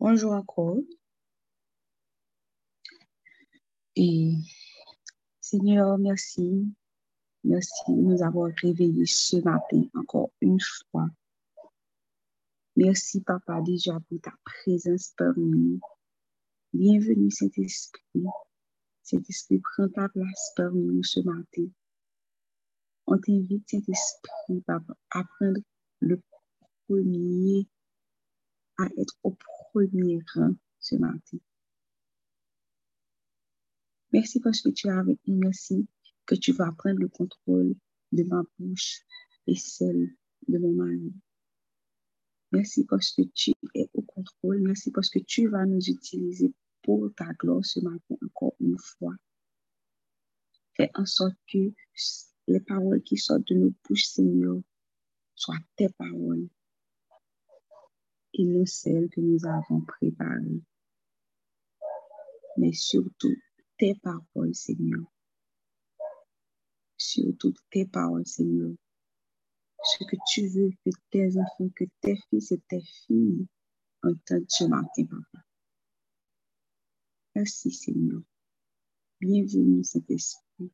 Bonjour encore. Et Seigneur, merci. Merci de nous avoir réveillés ce matin encore une fois. Merci, Papa, déjà pour ta présence parmi nous. Bienvenue, Saint-Esprit. Saint-Esprit, prends ta place parmi nous ce matin. On t'invite, Saint-Esprit, Papa, à prendre le premier, à être au premier rang ce matin. Merci parce que tu es avec nous. Merci que tu vas prendre le contrôle de ma bouche et celle de mon mari. Merci parce que tu es au contrôle. Merci parce que tu vas nous utiliser pour ta gloire ce matin encore une fois. Fais en sorte que les paroles qui sortent de nos bouches, Seigneur, soient tes paroles et non celles que nous avons préparées. Mais surtout, tes paroles, Seigneur. Surtout tes paroles, Seigneur. Ce que tu veux que tes enfants, que tes fils et tes filles entendent ce matin, Papa. Merci, Seigneur. Bienvenue, Saint-Esprit.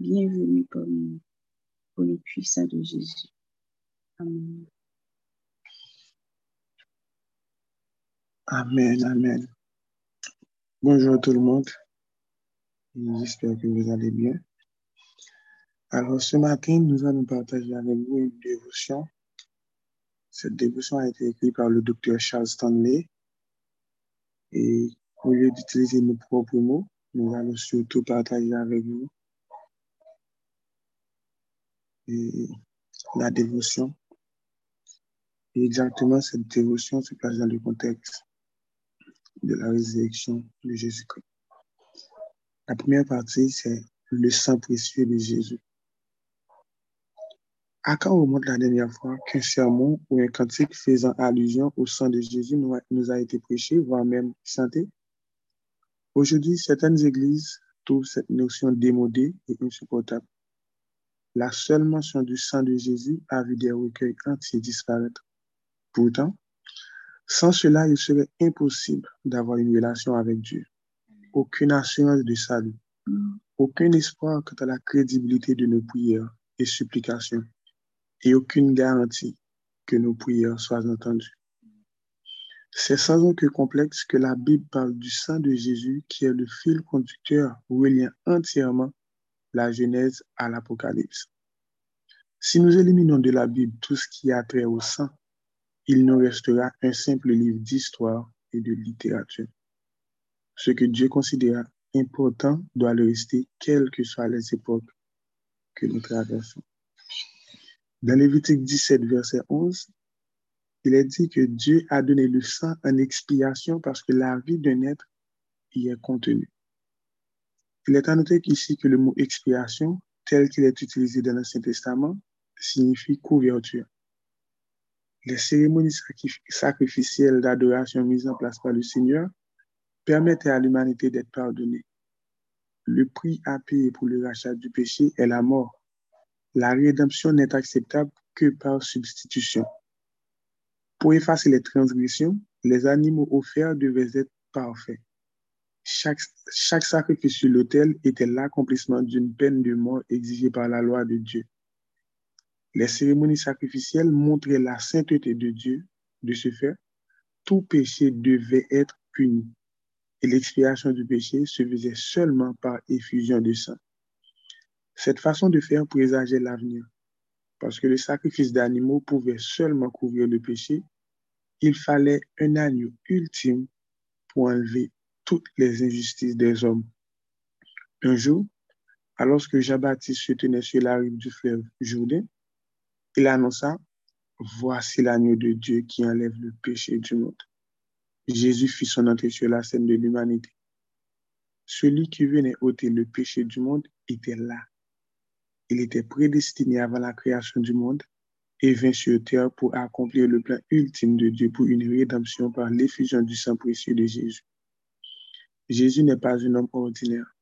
Bienvenue parmi nous. Pour le puissant de Jésus. Amen. Amen, amen. Bonjour tout le monde. J'espère que vous allez bien. Alors, ce matin, nous allons partager avec vous une dévotion. Cette dévotion a été écrite par le docteur Charles Stanley. Et au lieu d'utiliser nos propres mots, nous allons surtout partager avec vous la dévotion. Et exactement, cette dévotion se place dans le contexte de la résurrection de Jésus-Christ. La première partie, c'est le sang précieux de Jésus. À quand remonte la dernière fois qu'un sermon ou un cantique faisant allusion au sang de Jésus nous a, été prêché, voire même chanté? Aujourd'hui, certaines églises trouvent cette notion démodée et insupportable. La seule mention du sang de Jésus a vu des recueils entiers disparaître. Pourtant, sans cela, il serait impossible d'avoir une relation avec Dieu aucune assurance de salut, aucun espoir quant à la crédibilité de nos prières et supplications, et aucune garantie que nos prières soient entendues. C'est sans aucun complexe que la Bible parle du sang de Jésus qui est le fil conducteur reliant entièrement la Genèse à l'Apocalypse. Si nous éliminons de la Bible tout ce qui a trait au sang, il nous restera un simple livre d'histoire et de littérature. Ce que Dieu considère important doit le rester, quelles que soient les époques que nous traversons. Dans Lévitique 17, verset 11, il est dit que Dieu a donné le sang en expiation parce que la vie d'un être y est contenue. Il est à noter ici que le mot expiation, tel qu'il est utilisé dans l'Ancien Testament, signifie couverture. Les cérémonies sacrificielles d'adoration mises en place par le Seigneur permettait à l'humanité d'être pardonnée. Le prix à payer pour le rachat du péché est la mort. La rédemption n'est acceptable que par substitution. Pour effacer les transgressions, les animaux offerts devaient être parfaits. Chaque, chaque sacrifice sur l'autel était l'accomplissement d'une peine de mort exigée par la loi de Dieu. Les cérémonies sacrificielles montraient la sainteté de Dieu. De ce fait, tout péché devait être puni et l'expiation du péché se faisait seulement par effusion de sang. Cette façon de faire présageait l'avenir, parce que le sacrifice d'animaux pouvait seulement couvrir le péché, il fallait un agneau ultime pour enlever toutes les injustices des hommes. Un jour, alors que Jean-Baptiste se tenait sur la rive du fleuve Jourdain, il annonça, Voici l'agneau de Dieu qui enlève le péché du monde. Jésus fit son entrée sur la scène de l'humanité. Celui qui venait ôter le péché du monde était là. Il était prédestiné avant la création du monde et vint sur terre pour accomplir le plan ultime de Dieu pour une rédemption par l'effusion du sang précieux de Jésus. Jésus n'est pas un homme ordinaire.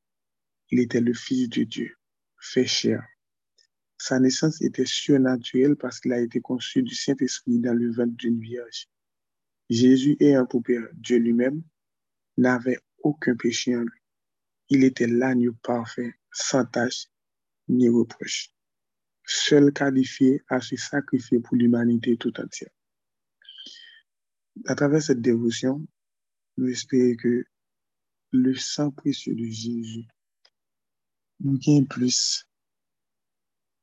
Il était le Fils de Dieu, fait chair. Sa naissance était surnaturelle parce qu'il a été conçu du Saint-Esprit dans le ventre d'une vierge. Jésus ayant pour Père Dieu lui-même, n'avait aucun péché en lui. Il était l'agneau parfait, sans tâche ni reproche, seul qualifié à se sacrifier pour l'humanité tout entière. À travers cette dévotion, nous espérons que le sang précieux de Jésus nous gagne plus,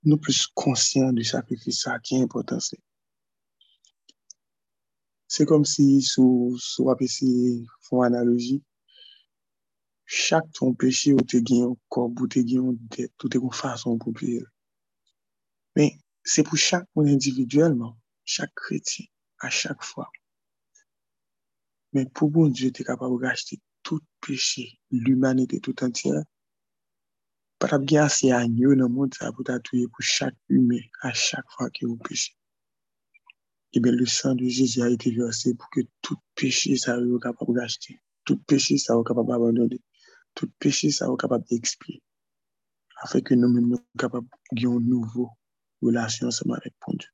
nou plus konsyant di sakrifisa ki impotansi. Se kom si sou, sou apesi fon analogi, chak ton peche ou te genyon kob ou te genyon det, ou te kon fason pou pi el. Men, se pou chak moun individuelman, chak kreti, a chak fwa. Men pou bon, je te kapab ou gachete tout peche, l'humanite tout entier, Pas bien assez agneau dans le monde, pour tuer pour chaque humain, à chaque fois a un péché. Et bien, le sang de Jésus a été versé pour que tout péché, soit capable de racheter. Tout péché, soit capable d'abandonner. Tout péché, soit capable d'expier. Afin que nous-mêmes, nous capables d'avoir une nouvelle relation avec Dieu.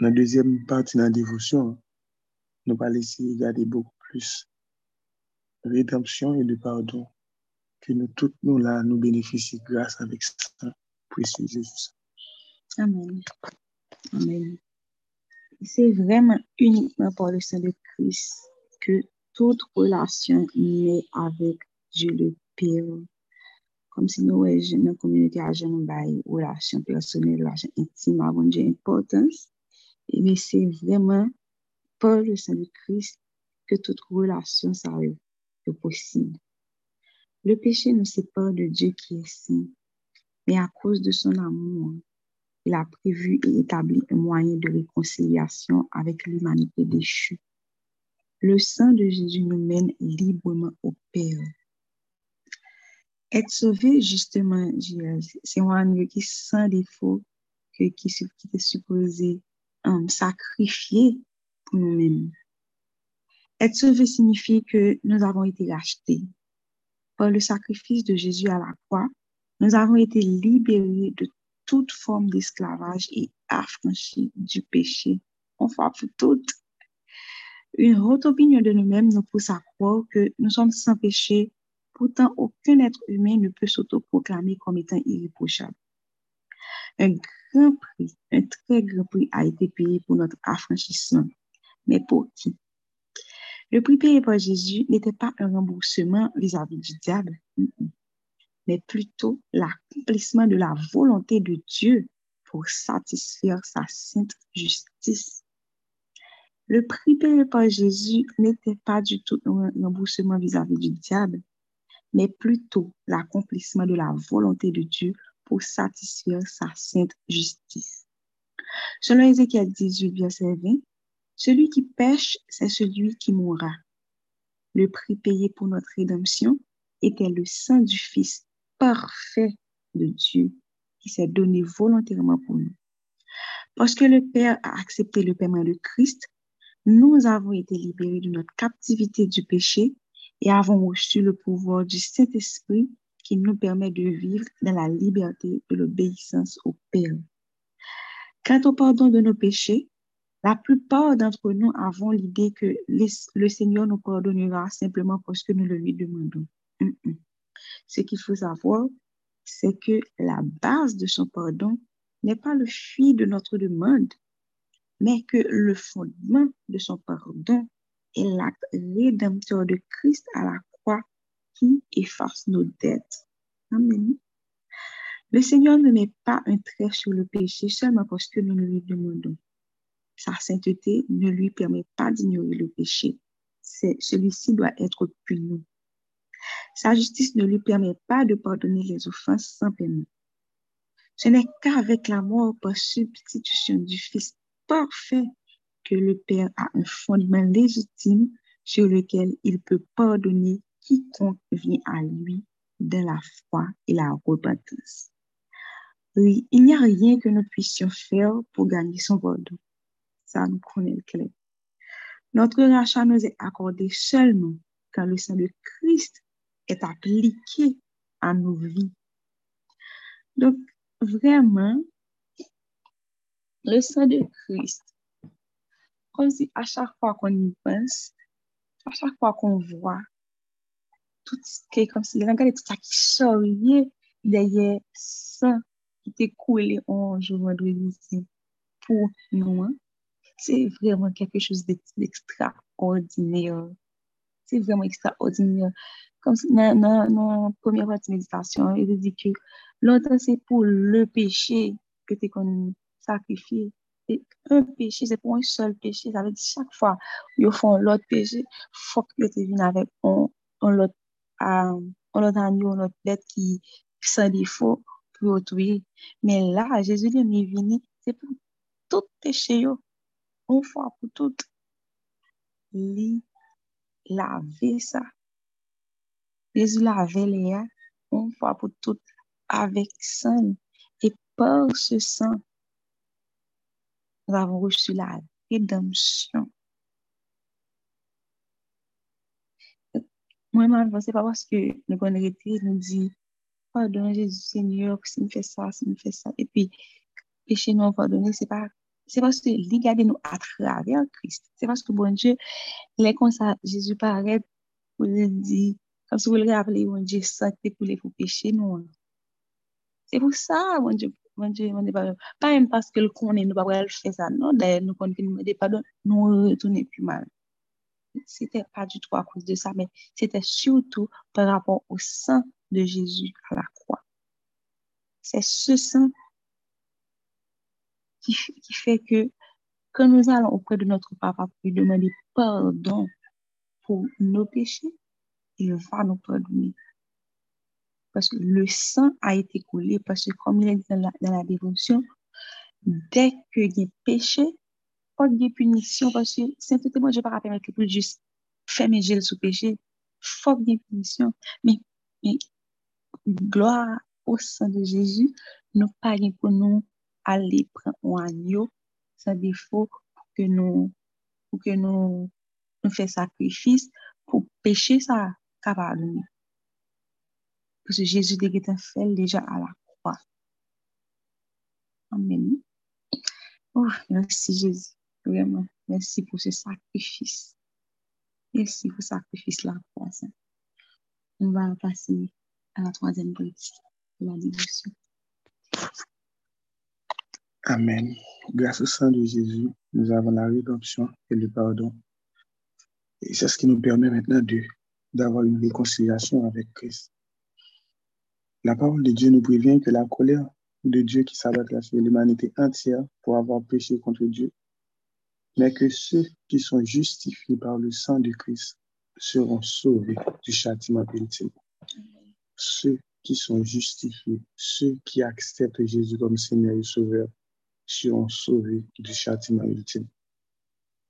Dans la deuxième partie de la dévotion, nous allons essayer de regarder beaucoup plus rédemption et le pardon que nous tous nous nous bénéficions grâce avec ça précieux Jésus. Amen. Amen c'est vraiment uniquement par le sang de Christ que toute relation naît avec Dieu le Père. Comme si nous, dans la communauté, avons une relation personnelle, relation intime avant Dieu importance. Mais c'est vraiment par le sang de Christ que toute relation est possible. Le péché ne sépare de Dieu qui est saint, mais à cause de son amour, il a prévu et établi un moyen de réconciliation avec l'humanité déchue. Le sang de Jésus nous mène librement au Père. Être sauvé, justement, c'est un qui sans défaut, qui, est supposé um, sacrifier pour nous-mêmes. Être sauvé signifie que nous avons été rachetés. Par le sacrifice de Jésus à la croix, nous avons été libérés de toute forme d'esclavage et affranchis du péché. On pour toutes. Une haute opinion de nous-mêmes nous pousse à croire que nous sommes sans péché. Pourtant, aucun être humain ne peut s'autoproclamer comme étant irréprochable. Un grand prix, un très grand prix a été payé pour notre affranchissement. Mais pour qui? Le prix payé par Jésus n'était pas un remboursement vis-à-vis du diable mais plutôt l'accomplissement de la volonté de Dieu pour satisfaire sa sainte justice. Le prix payé par Jésus n'était pas du tout un remboursement vis-à-vis du diable, mais plutôt l'accomplissement de la volonté de Dieu pour satisfaire sa sainte justice. Selon Ézéchiel 18, verset 20, celui qui pêche, c'est celui qui mourra. Le prix payé pour notre rédemption était le sang du Fils parfait de Dieu qui s'est donné volontairement pour nous. Parce que le Père a accepté le paiement de Christ, nous avons été libérés de notre captivité du péché et avons reçu le pouvoir du Saint-Esprit qui nous permet de vivre dans la liberté de l'obéissance au Père. Quant au pardon de nos péchés, la plupart d'entre nous avons l'idée que le Seigneur nous pardonnera simplement parce que nous le lui demandons. Ce qu'il faut savoir, c'est que la base de son pardon n'est pas le fruit de notre demande, mais que le fondement de son pardon est l'acte rédempteur de Christ à la croix qui efface nos dettes. Amen. Le Seigneur ne met pas un trait sur le péché seulement parce que nous lui demandons. Sa sainteté ne lui permet pas d'ignorer le péché. Celui-ci doit être puni. Sa justice ne lui permet pas de pardonner les offenses sans paiement. Ce n'est qu'avec la mort par substitution du Fils parfait que le Père a un fondement légitime sur lequel il peut pardonner quiconque vient à lui de la foi et la repentance. Oui, il n'y a rien que nous puissions faire pour gagner son pardon. Ça nous connaît le clair. Notre rachat nous est accordé seulement quand le sang de Christ est appliqué à nos vies. Donc, vraiment, le sang de Christ comme si à chaque fois qu'on y pense, à chaque fois qu'on voit, tout ce qui est comme si, regardez tout ça qui charriait derrière ça qui était coulé en jour vendredi pour nous. Hein. C'est vraiment quelque chose d'extraordinaire. C'est vraiment extraordinaire. Comme dans la première partie de méditation, il dit que l'autre, c'est pour le péché que tu es sacrifié. Un péché, c'est pour un seul péché. Ça veut dire chaque fois qu'ils font l'autre péché, il faut que tu viennes avec un, un autre, agneau, un autre bête qui sans défaut pour autrui. Mais là, Jésus est venu, c'est pour tout péché, une fois pour toutes. Il laver ça. Jésus lavait les une fois pour toutes avec sang. Et par ce sang, nous avons reçu la rédemption. Moi, c'est pas parce que le bon nous dit, pardonne Jésus Seigneur, si nous fait ça, si nous fait ça. Et puis, péché nous pardonner, c'est pas, c'est parce que il garde nous à travers Christ. C'est parce que bon Dieu, les comme Jésus paraît pour le dire, comme si vous le rappelez, bon Dieu, santé pour les péchés, nous. C'est pour ça, bon Dieu, bon Dieu, bon Dieu, pardon. Pas même parce que le connaît, nous pas le faire ça, non. D'ailleurs, nous nous demander pardon, nous retourner plus mal. C'était pas du tout à cause de ça, mais c'était surtout par rapport au sang de Jésus à la croix. C'est ce sang qui, fait que quand nous allons auprès de notre papa pour lui demander pardon pour nos péchés, il va nous pardonner. Parce que le sang a été coulé, parce que comme il est dit dans la, dévotion, dès que y a péché, pas de punition, parce que simplement, je ne vais pas rappeler que juste faire mes gels sous péché, faut qu'il y ait punition. Mais, mais gloire au sang de Jésus, nous parlons pour nous aller prendre un agneau sans défaut pour que nous, pour que nous, nous fassions sacrifice pour pécher ça capable. Parce que Jésus est fait déjà à la croix. Amen. Oh, merci Jésus. Vraiment, merci pour ce sacrifice. Merci pour ce sacrifice-là. On va passer à la troisième partie la dévotion. Amen. Grâce au sang de Jésus, nous avons la rédemption et le pardon. Et c'est ce qui nous permet maintenant d'avoir une réconciliation avec Christ. La parole de Dieu nous prévient que la colère de Dieu qui s'abattra sur l'humanité entière pour avoir péché contre Dieu, mais que ceux qui sont justifiés par le sang de Christ seront sauvés du châtiment ultime ceux qui sont justifiés, ceux qui acceptent Jésus comme Seigneur et Sauveur, seront sauvés du châtiment ultime.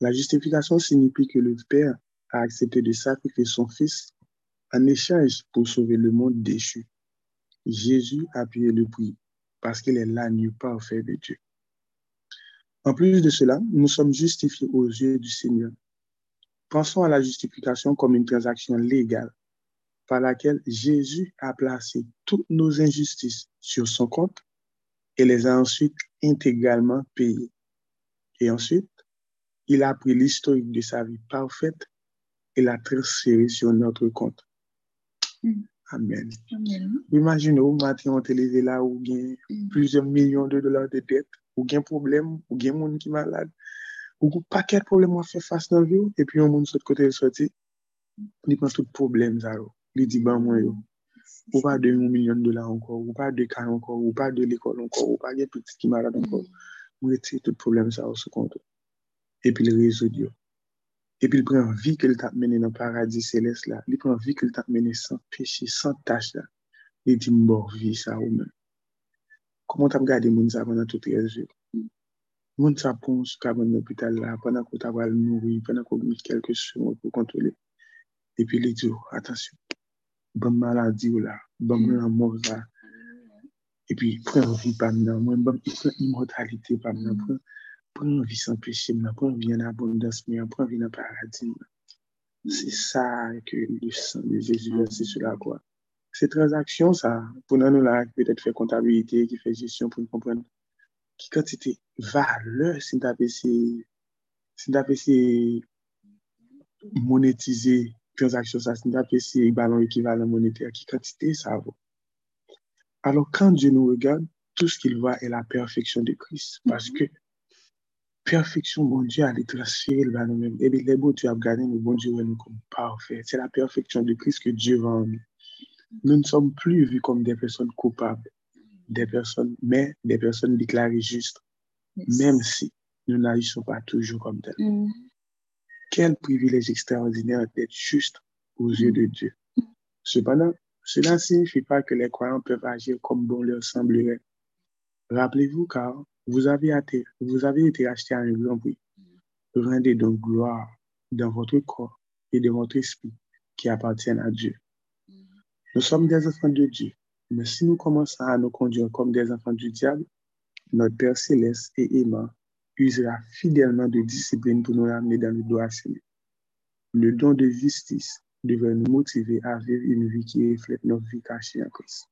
La justification signifie que le Père a accepté de sacrifier son Fils en échange pour sauver le monde déchu. Jésus a payé le prix parce qu'il est l'agneau parfait de Dieu. En plus de cela, nous sommes justifiés aux yeux du Seigneur. Pensons à la justification comme une transaction légale par laquelle Jésus a placé toutes nos injustices sur son compte et les a ensuite intégralement payés. Et ensuite, il a pris l'historique de sa vie parfaite et l'a transféré sur notre compte. Mm. Amen. Amen. Imagine ou mati yon teleze la ou gen mm. plusieurs millions de dollars de dette, ou gen problem, ou gen moun ki malade, ou gen paket problem wafè fase nan vyo, epi yon moun sot kote yon soti, li pan tout problem zaro, li di ban moun yo. Ou pa de 1 milyon dola ankor, ou pa de kay ankor, ou pa de l'ekol ankor, ou pa gen petit ki marad ankor. Mm. Ou eti tout problem sa ou sou konto. Epi l rezod diyo. Epi l pren vi ke l tap mene nan paradis seles la. Li pren vi ke l tap mene san peche, san tache la. Li di mbor vi sa ou men. Koman tap gade moun sa panan tout rezo? Moun sa pon sou kaban l'opital la, panan kou tabal mouri, panan kou mou kelke sou moun pou kontrole. Epi li diyo, atasyon. Ban maladi ou la, ban mwen an mou la, epi pren vi pa mnen, mwen ban pren imortalite pa pren vi san peche mnen, pren vi an abondas mnen, pren vi nan paradis. Se sa ke le san de Jezu versi sou la kwa. Se transaksyon sa, pou nan nou la, petet fè kontabilite, ki fè jesyon pou nou kompren, ki kante te vale, se nta pe se si pe se monetize transaksyon sa, si ta pe se balon ekivalan monete a ki kantite, sa avon. Alors, quand Dieu nous regarde, tout ce qu'il voit est la perfection de Christ. Parce que perfection, bon Dieu a transféré le nous même. Et bien, les beaux, tu as gagné, mais bon Dieu, nous comme parfait. C'est la perfection de Christ que Dieu voit en nous. Nous ne sommes plus vus comme des personnes coupables, des personnes, mais des personnes déclarées justes, même si nous n'agissons pas toujours comme telles. Mm. Quel privilège extraordinaire d'être juste aux yeux de Dieu. Cependant, cela ne signifie pas que les croyants peuvent agir comme bon leur semblerait. Rappelez-vous car vous avez, été, vous avez été acheté à un grand prix. Rendez donc gloire dans votre corps et dans votre esprit qui appartiennent à Dieu. Nous sommes des enfants de Dieu, mais si nous commençons à nous conduire comme des enfants du diable, notre Père céleste et aimant usera fidèlement de discipline pour nous ramener dans le droit Le don de justice devrait nous motiver à vivre une vie qui reflète notre vie cachée en Christ.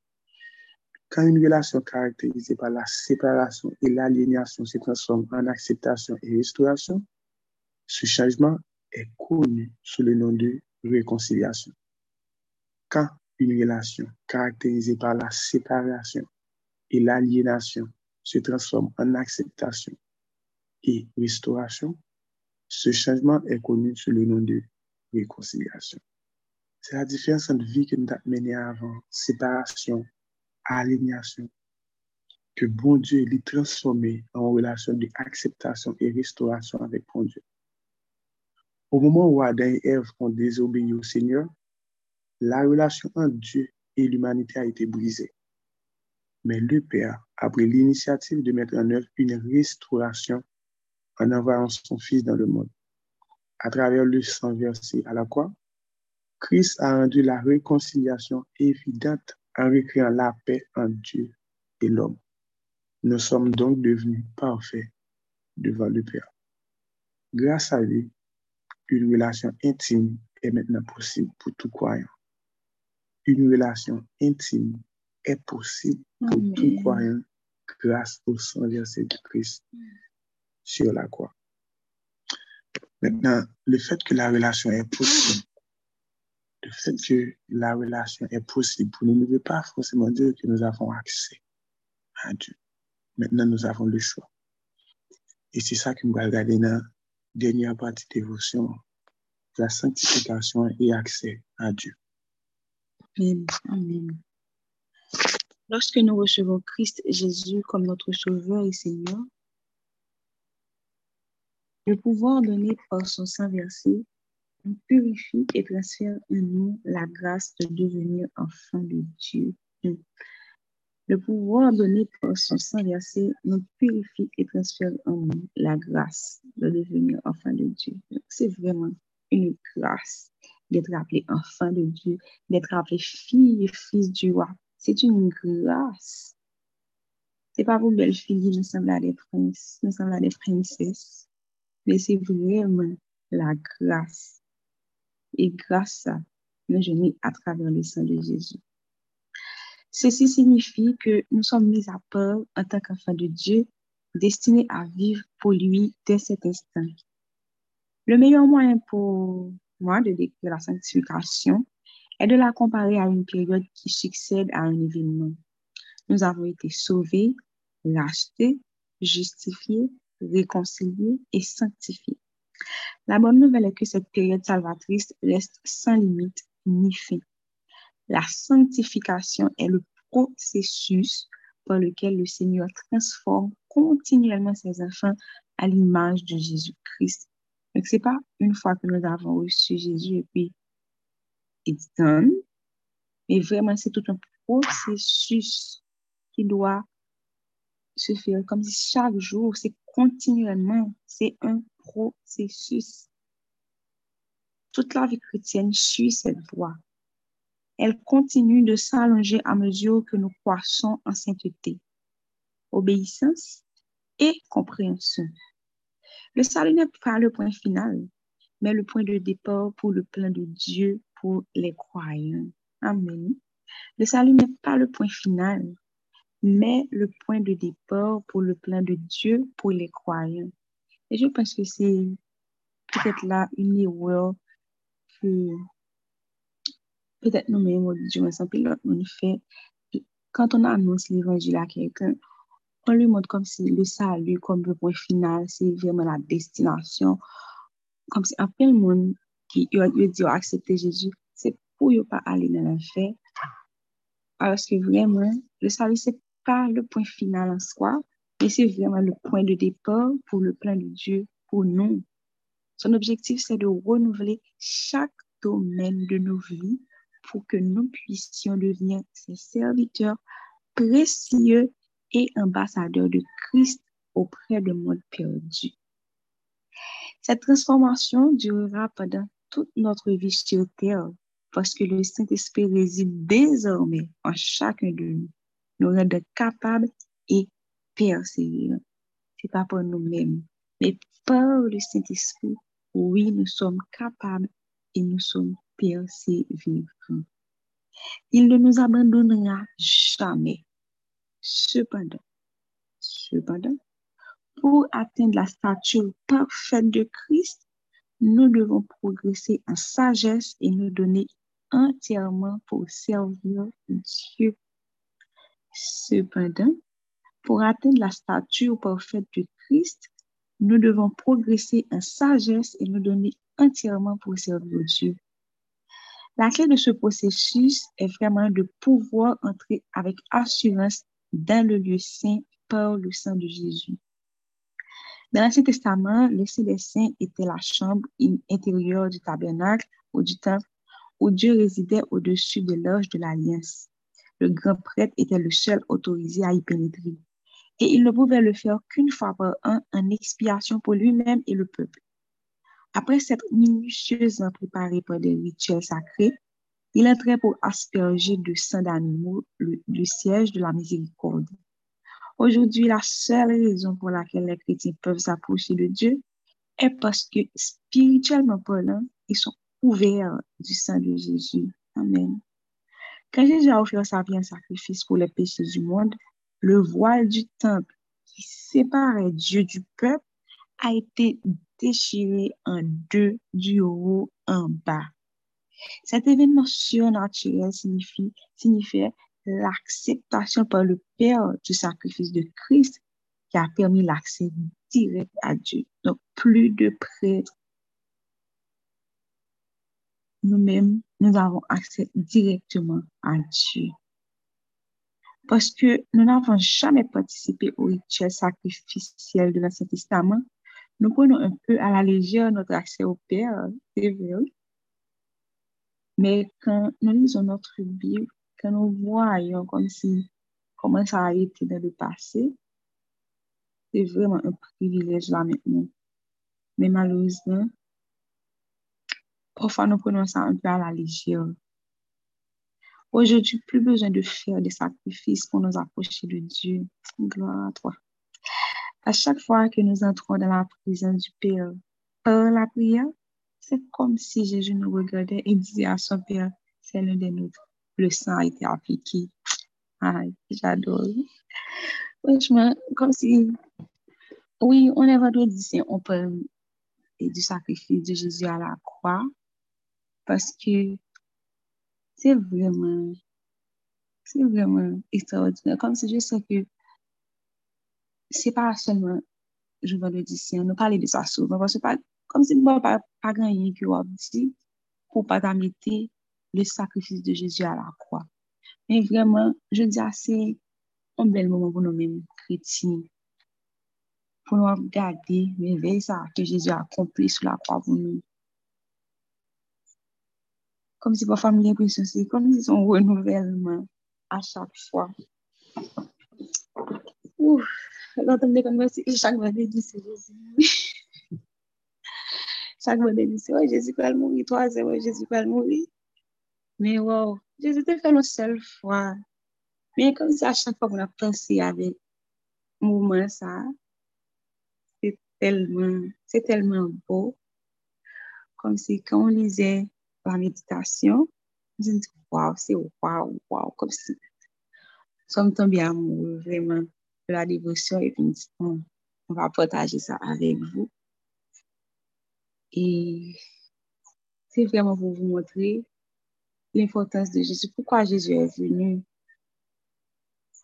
Quand une relation caractérisée par la séparation et l'aliénation se transforme en acceptation et restauration, ce changement est connu sous le nom de réconciliation. Quand une relation caractérisée par la séparation et l'aliénation se transforme en acceptation et restauration, ce changement est connu sous le nom de réconciliation. C'est la différence entre vie que nous avons menée avant, séparation, aliénation, que bon Dieu est transformé en relation d'acceptation et restauration avec bon Dieu. Au moment où Adam et Ève ont désobéi au Seigneur, la relation entre Dieu et l'humanité a été brisée. Mais le Père a pris l'initiative de mettre en œuvre une restauration en envoyant son Fils dans le monde. À travers le sang versé à la croix, Christ a rendu la réconciliation évidente en recréant la paix entre Dieu et l'homme. Nous sommes donc devenus parfaits devant le Père. Grâce à lui, une relation intime est maintenant possible pour tout croyant. Une relation intime est possible pour tout croyant grâce au sang versé de Christ sur la croix. Maintenant, le fait que la relation est possible le fait que la relation est possible pour nous ne veut pas forcément dire que nous avons accès à Dieu. Maintenant, nous avons le choix. Et c'est ça que nous regarder dans la dernière partie de dévotion, la sanctification et accès à Dieu. Amen. Amen. Lorsque nous recevons Christ Jésus comme notre Sauveur et Seigneur, le pouvoir donné par son sang versé nous purifie et transfère en nous la grâce de devenir enfant de Dieu. Le pouvoir donné par son sang versé nous purifie et transfère en nous la grâce de devenir enfant de Dieu. C'est vraiment une grâce d'être appelé enfant de Dieu, d'être appelé fille et fils du roi. C'est une grâce. C'est pas vos belles filles nous sommes là des princes, nous sommes là des princesses, mais c'est vraiment la grâce et grâce à nous génie à travers le sang de Jésus. Ceci signifie que nous sommes mis à part en tant qu'enfants de Dieu, destinés à vivre pour lui dès cet instant. Le meilleur moyen pour moi de décrire la sanctification est de la comparer à une période qui succède à un événement. Nous avons été sauvés, rachetés, justifiés, réconciliés et sanctifiés. La bonne nouvelle est que cette période salvatrice reste sans limite ni fin. La sanctification est le processus par lequel le Seigneur transforme continuellement ses enfants à l'image de Jésus-Christ. Donc, c'est pas une fois que nous avons reçu Jésus et puis it's done, mais vraiment, c'est tout un processus qui doit se faire comme si chaque jour, c'est continuellement, c'est un processus. Toute la vie chrétienne suit cette voie. Elle continue de s'allonger à mesure que nous croissons en sainteté, obéissance et compréhension. Le salut n'est pas le point final, mais le point de départ pour le plan de Dieu pour les croyants. Amen. Le salut n'est pas le point final, mais le point de départ pour le plan de Dieu pour les croyants. Et je pense que c'est peut-être là une erreur que peut-être nous-mêmes, du moins, pilote, on fait. Quand on annonce l'évangile à quelqu'un, on lui montre comme si le salut, comme le point final, c'est vraiment la destination. Comme si après le monde qui lui dit accepter Jésus, c'est pour ne pas aller dans l'enfer. Parce que vraiment, le salut, c'est pas le point final en soi, mais c'est vraiment le point de départ pour le plan de Dieu pour nous. Son objectif, c'est de renouveler chaque domaine de nos vies pour que nous puissions devenir ses serviteurs précieux et ambassadeurs de Christ auprès du monde perdu. Cette transformation durera pendant toute notre vie sur terre parce que le Saint-Esprit réside désormais en chacun de nous, nous rendant capables et persévérants. C'est pas pour nous-mêmes, mais par le Saint-Esprit, oui, nous sommes capables et nous sommes persévérants. Il ne nous abandonnera jamais. Cependant, cependant, pour atteindre la stature parfaite de Christ, nous devons progresser en sagesse et nous donner entièrement pour servir Dieu. Cependant, pour atteindre la stature parfaite de Christ, nous devons progresser en sagesse et nous donner entièrement pour servir Dieu. La clé de ce processus est vraiment de pouvoir entrer avec assurance dans le lieu saint par le sang de Jésus. Dans l'Ancien Testament, le Saint des était la chambre intérieure du tabernacle ou du temple où Dieu résidait au-dessus de l'âge de l'Alliance. Le grand prêtre était le seul autorisé à y pénétrer. Et il ne pouvait le faire qu'une fois par an en expiation pour lui-même et le peuple. Après s'être minutieusement préparé pour des rituels sacrés, il entrait pour asperger de sang d'animaux le, siège de la miséricorde. Aujourd'hui, la seule raison pour laquelle les chrétiens peuvent s'approcher de Dieu est parce que spirituellement parlant, ils sont ouverts du sang de Jésus. Amen. Quand Jésus a offert sa vie en sacrifice pour les péchés du monde, le voile du temple qui séparait Dieu du peuple a été déchiré en deux du haut en bas. Cet événement surnaturel signifie, signifiait l'acceptation par le Père du sacrifice de Christ qui a permis l'accès direct à Dieu. Donc, plus de prêtres. Nous-mêmes, nous avons accès directement à Dieu. Parce que nous n'avons jamais participé au rituel sacrificiel de l'Ancien Testament, nous prenons un peu à la légère notre accès au Père, c'est vrai. Mais quand nous lisons notre Bible, quand nous voyons comme si comment ça a été dans le passé, c'est vraiment un privilège là maintenant. Mais malheureusement, parfois nous prenons ça un peu à la légère. Aujourd'hui, plus besoin de faire des sacrifices pour nous approcher de Dieu. Gloire à toi. À chaque fois que nous entrons dans la présence du Père par la prière, c'est comme si Jésus nous regardait et disait à son Père, c'est l'un des nôtres le sang a été appliqué. Aïe, j'adore. Franchement, comme si, oui, on est vendredi, on parle du sacrifice de Jésus à la croix, parce que c'est vraiment, c'est vraiment extraordinaire. Comme si je sais que c'est pas seulement je vendredi, on nous parle de ça souvent, parce que pas, comme si moi, pas, pas chose qui a dit pour pas t'amiter le sacrifice de Jésus à la croix. Mais vraiment, je dis assez un bel moment pour nous-mêmes, chrétiens, pour nous regarder, mais ça que Jésus a accompli sur la croix pour nous. Comme si parfois l'impression, c'est comme si son renouvellement à chaque fois. Ouf, l'entendez comme si chaque vendredi, c'est Jésus. chaque vendredi, c'est ouais, Jésus va mourir, toi, c'est ouais, Jésus va mourir. Mais wow, Jésus te fait une seule fois. Mais comme ça, à chaque fois qu'on a pensé avec moment ça, c'est tellement, c'est tellement beau. Comme si quand on lisait la méditation, je me dis, waouh, c'est waouh, waouh, comme si nous sommes tombés amoureux vraiment de la dévotion et puis on, on va partager ça avec vous. Et c'est vraiment pour vous montrer l'importance de Jésus. Pourquoi Jésus est venu?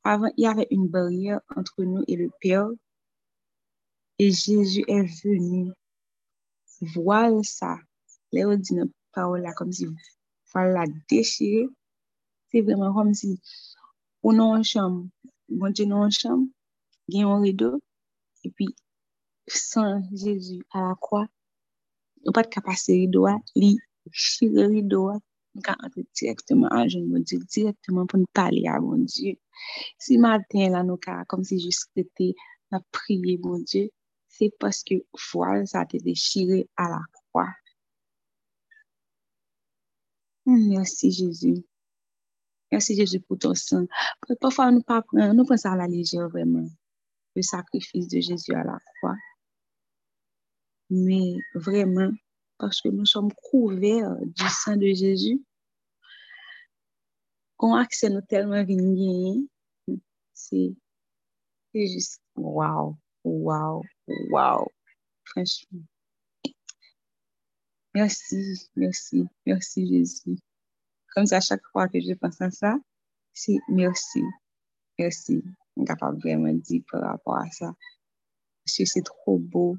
Avant, il y avait une barrière entre nous et le Père. Et Jésus est venu voir ça. Là, dit parole là comme si il la déchirer. C'est vraiment comme si on est en chambre, bon Dieu, nous en chambre, un rideau, et puis sans Jésus à la croix, on pas de capacité rideau, li rideau, directement Dieu, directement pour nous parler à mon Dieu. Si matin là, nous comme si juste était à prier, Dieu, c'est parce que voilà, ça a été déchiré à la croix. Merci Jésus. Merci Jésus pour ton sang. Parfois, nous ne nous pensons à la légère vraiment, le sacrifice de Jésus à la croix. Mais vraiment, parce que nous sommes couverts du sang de Jésus, qu'on accès nous tellement vigné, c'est juste wow, wow, wow, franchement. Merci, merci, merci Jésus. Comme ça, chaque fois que je pense à ça, c'est merci, merci. Je suis capable vraiment dire par rapport à ça. Parce que c'est trop beau.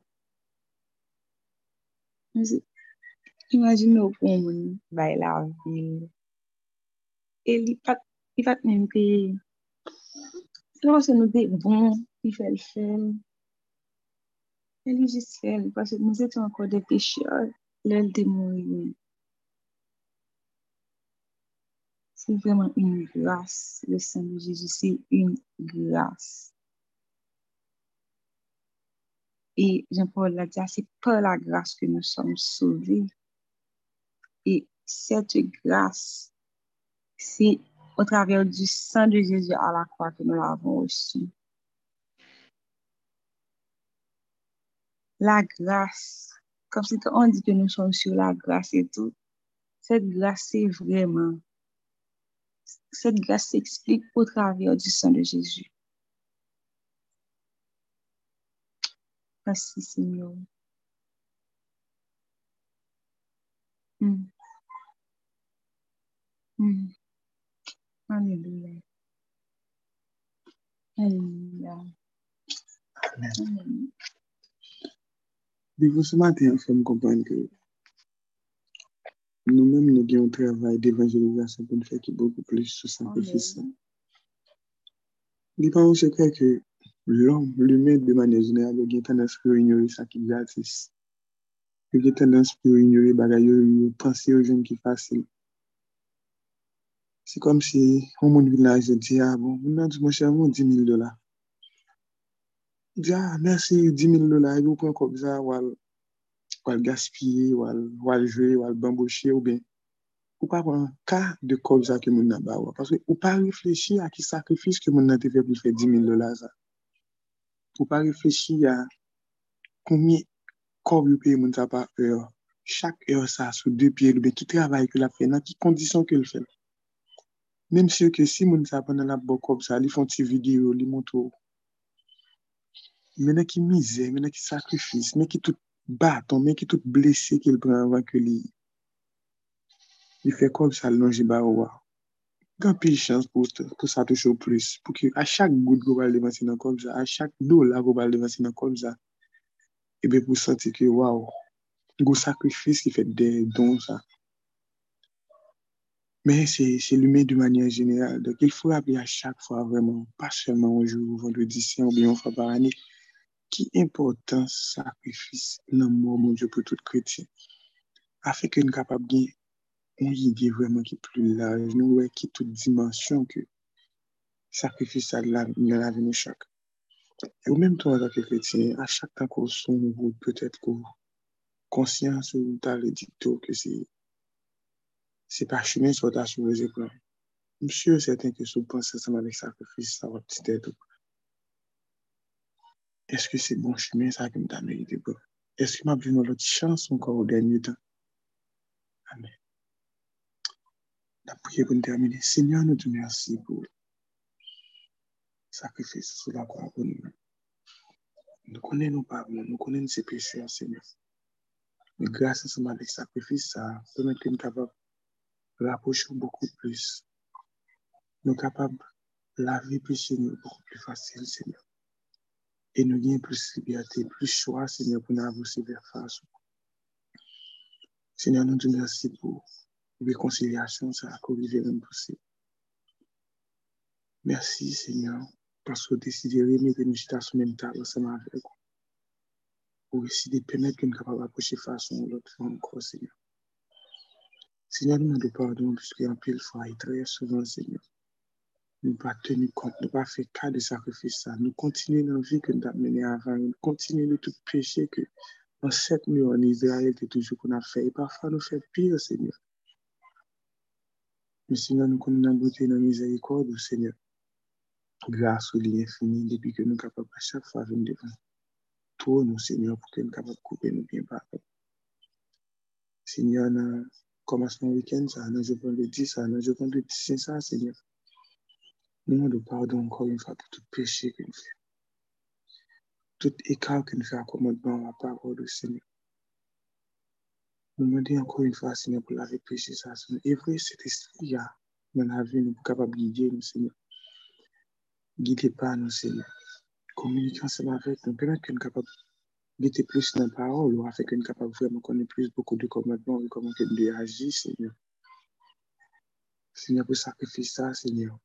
Imaginez pour mon bail la ville. Et il va pas même payer. C'est parce que nous sommes bons, il fait le faire. Il juste fait parce que nous étions encore des pécheurs. L'aile de mourir. C'est vraiment une grâce, le sang de Jésus, c'est une grâce. Et Jean-Paul l'a dit, c'est par la grâce que nous sommes sauvés. Et cette grâce, c'est au travers du sang de Jésus à la croix que nous l'avons reçu. La grâce, comme si on dit que nous sommes sur la grâce et tout, cette grâce, c'est vraiment cette grâce s'explique au travers du sang de Jésus. Merci Seigneur. Mm. Mm. Alléluia. Alléluia. Amen. Amen. Devon se maten an fèm kompany ke nou mèm nou gen yon travay devanjelizasyon pou nou fè ki boku plis sou sakrifisa. Di pa ou se kre ke l'om, l'umè de manè jenèl, yo gen tendans pou ignori sa ki gratis. Yo gen tendans pou ignori bagay yo, yo panse yo jen ki fasil. Se kom si, an moun vilaj yo di, a ah, bon, moun nan di mwen chè, moun di mil dola. Dja, mersi 10.000 dola, yo pren kobza wal, wal gaspye, wal, wal jwe, wal bamboshe ou ben. Ou pa pren ka de kobza ke moun nan ba wak. Paske ou pa reflechi a ki sakrifis ke moun nan te fe pou fe 10.000 dola za. Ou pa reflechi a koumi kob yo pe moun sa pa eur. Chak eur sa sou 2 piye lube ki travay ke la fe nan, ki kondisyon ke l fe. Mem si yo ke si moun sa pa nan la bo kob sa, li fon ti video, li monto ou. mè nè ki mizè, mè nè ki sakrifis, mè ki tout baton, mè ki tout blese ki l pran avan ke li. Li fè kon sal non jiba ouwa. Gan pil chans pou, pou sa toujou plus. Pou ki a chak gout go bal devansi nan kom za, a chak do la go bal devansi nan kom za, ebe pou santi ki waw, go sakrifis ki fè de don sa. Men, c'est l'humain de manière générale. Donc, il faut rappeler à chaque fois vraiment, pas seulement un jour, vendredi saint ou bien une fois par année, ki important sakrifis nan mou moun diyo pou tout kretien. Afe ke nou kapap gen, on yide vreman ki plou laj, nou wè ki tout dimensyon ke sakrifis sa la lave nou chak. E ou menm ton akè kretien, a chak tan kon son ou peut-et kon konsyans ou ta le dikto ke se se pa choumen sou ta sou veze plan. Msye ou seten ke sou panse seman ek sakrifis sa wap ti tèd ou pa. Que c'est bon chemin ça que m'a mérité pour? Est-ce que m'a besoin l'autre chance encore au dernier temps? Amen. La prière pour terminer. Seigneur, nous te remercions pour le sacrifice sur la nous. Nous connaissons nos parents, nous connaissons ses péchés, Seigneur. Mais grâce à ce avec sacrifice, ça permet que nous de rapprocher beaucoup plus. Nous capables de laver péché beaucoup plus facile, Seigneur. Et nous gagnons plus de liberté, plus de choix, Seigneur, pour nous avancer vers face. Seigneur, nous te remercions pour la réconciliation, ça a même possible. Merci, Seigneur, parce que vous décidez de remettre nous à ce même ensemble avec vous. Pour décider de permettre que nous capables d'approcher façon ou l'autre encore, Seigneur. Seigneur, nous demandons pardon, puisque en pile fois et très souvent, Seigneur, nous pas tenu compte, nous pas fait cas de sacrifice. Nous continuons dans la vie que nous avons menée avant, nous continuons de tout péché que en sept nuits en Israël, c'est toujours qu'on a fait. Et parfois, nous fait pire, Seigneur. Mais Seigneur, nous connaissons la beauté dans la miséricorde, Seigneur grâce au lien infini depuis que nous sommes capables à chaque fois de venir devant nous, Seigneur, pour que nous soyons capables de couper nous bien par Seigneur, dans le commencement week-end, ça, dans le vendredi, ça, dans le vendredi, c'est ça, Seigneur. Demandons pardon encore une fois pour tout péché que nous faisons. Tout écart que nous faisons à commandement à la parole du Seigneur. Nous demandons encore une fois, Seigneur, pour laver péché ça. Et vrai, cet esprit dans la vie, nous sommes capables de guider Seigneur. Guidez pas nous, Seigneur. Communiquez ensemble avec nous. Permettez que nous capables de plus dans la parole, ou afin que nous capables vraiment connaître plus beaucoup de commandements et comment nous devons agir, Seigneur. Seigneur, pour sacrifier ça, Seigneur.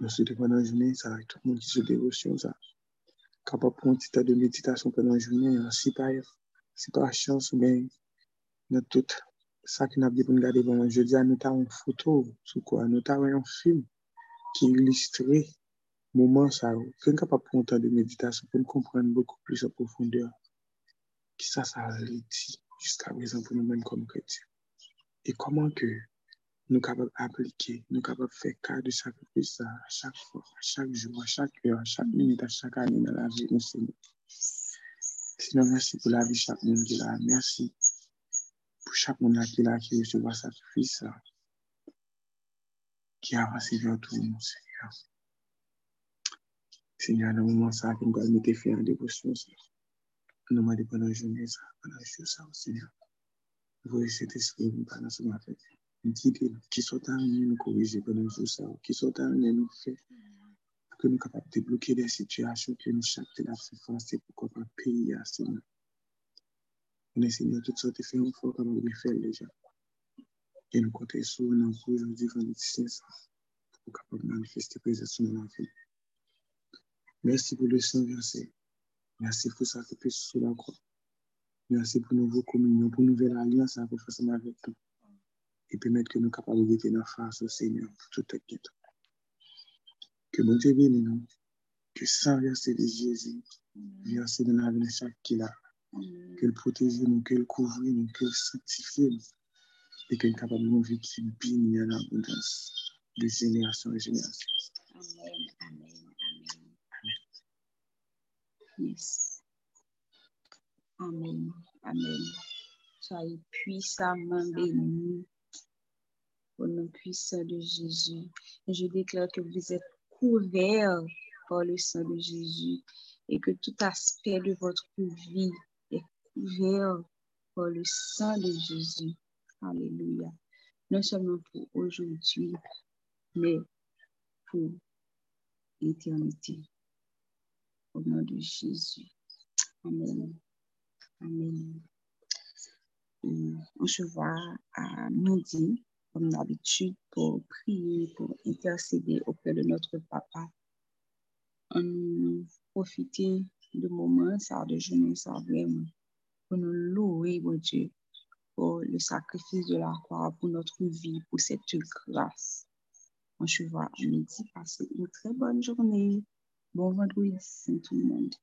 Nous sommes pendant la journée, ça, tout le monde qui se dévotion, ça. Capable prendre un petit temps de méditation pendant la journée, hein. si pas, si pas chance, mais dans tout ça que nous avons pour nous garder pendant je dis, nous avons une photo, sur quoi, nous avons un film qui illustre moment ça, quand capable prendre un temps de méditation pour comprendre beaucoup plus en profondeur qui ça, ça a dit jusqu'à présent pour nous-mêmes comme chrétiens. Et comment que nous capables d'appliquer, nous capables de faire cas de sacrifice à chaque fois, à chaque jour, à chaque heure, à chaque minute, à chaque année dans la vie de Seigneur. Sinon, merci pour la vie de chaque monde qui est là. Merci pour chaque monde qui est là, qui recevra sacrifice, qui avance vers tout monde, Seigneur. Seigneur, dans le moment ça, que nous allons mettre fin en dévotion, nous demandons pendant la journée, ça, pendant le jour, ça, Seigneur. Voyez cet esprit, nous parlons ce matin. Nous disons qui sont en nous corriger pendant le jour, ça, qui sont en nous faire, que nous capables de débloquer des situations que nous chaque la face, et pourquoi pas payer à Seigneur. On est Seigneur, toutes sortes de faits, on faut capable de faire déjà. Et nous comptons sur nous aujourd'hui, vendredi, c'est ça, pour capable de manifester présence dans la vie. Merci pour le sang versé. Merci pour ça que tu sur la croix. Merci pour nouveau communion, pour nouvelle alliance à faire ensemble avec toi. Et permettre que nous capables de dans face au Seigneur pour tout t'inquiète. Que mon Dieu bénisse nous. Que sans verset de Jésus, verset dans la vie de chaque qui a. Qu'elle protège nous, qu'elle couvre nous, qu'elle sanctifie nous. Et qu'elle est capable de nous vivre bien en abondance de génération en génération. Amen. Yes. Amen. Amen. Soyez puissamment bénis au nom puissant de Jésus. Et je déclare que vous êtes couverts par le sang de Jésus et que tout aspect de votre vie est couvert par le sang de Jésus. Alléluia. Non seulement pour aujourd'hui, mais pour l'éternité. Au nom de Jésus. Amen. Amen. on se voit à midi, comme d'habitude, pour prier, pour intercéder auprès de notre papa. On profiter de moments, ça de journée, ça vraiment, pour nous louer, mon Dieu, pour le sacrifice de la croix, pour notre vie, pour cette grâce. On se voit à midi. Passez une très bonne journée. Bon vendredi, tout le monde.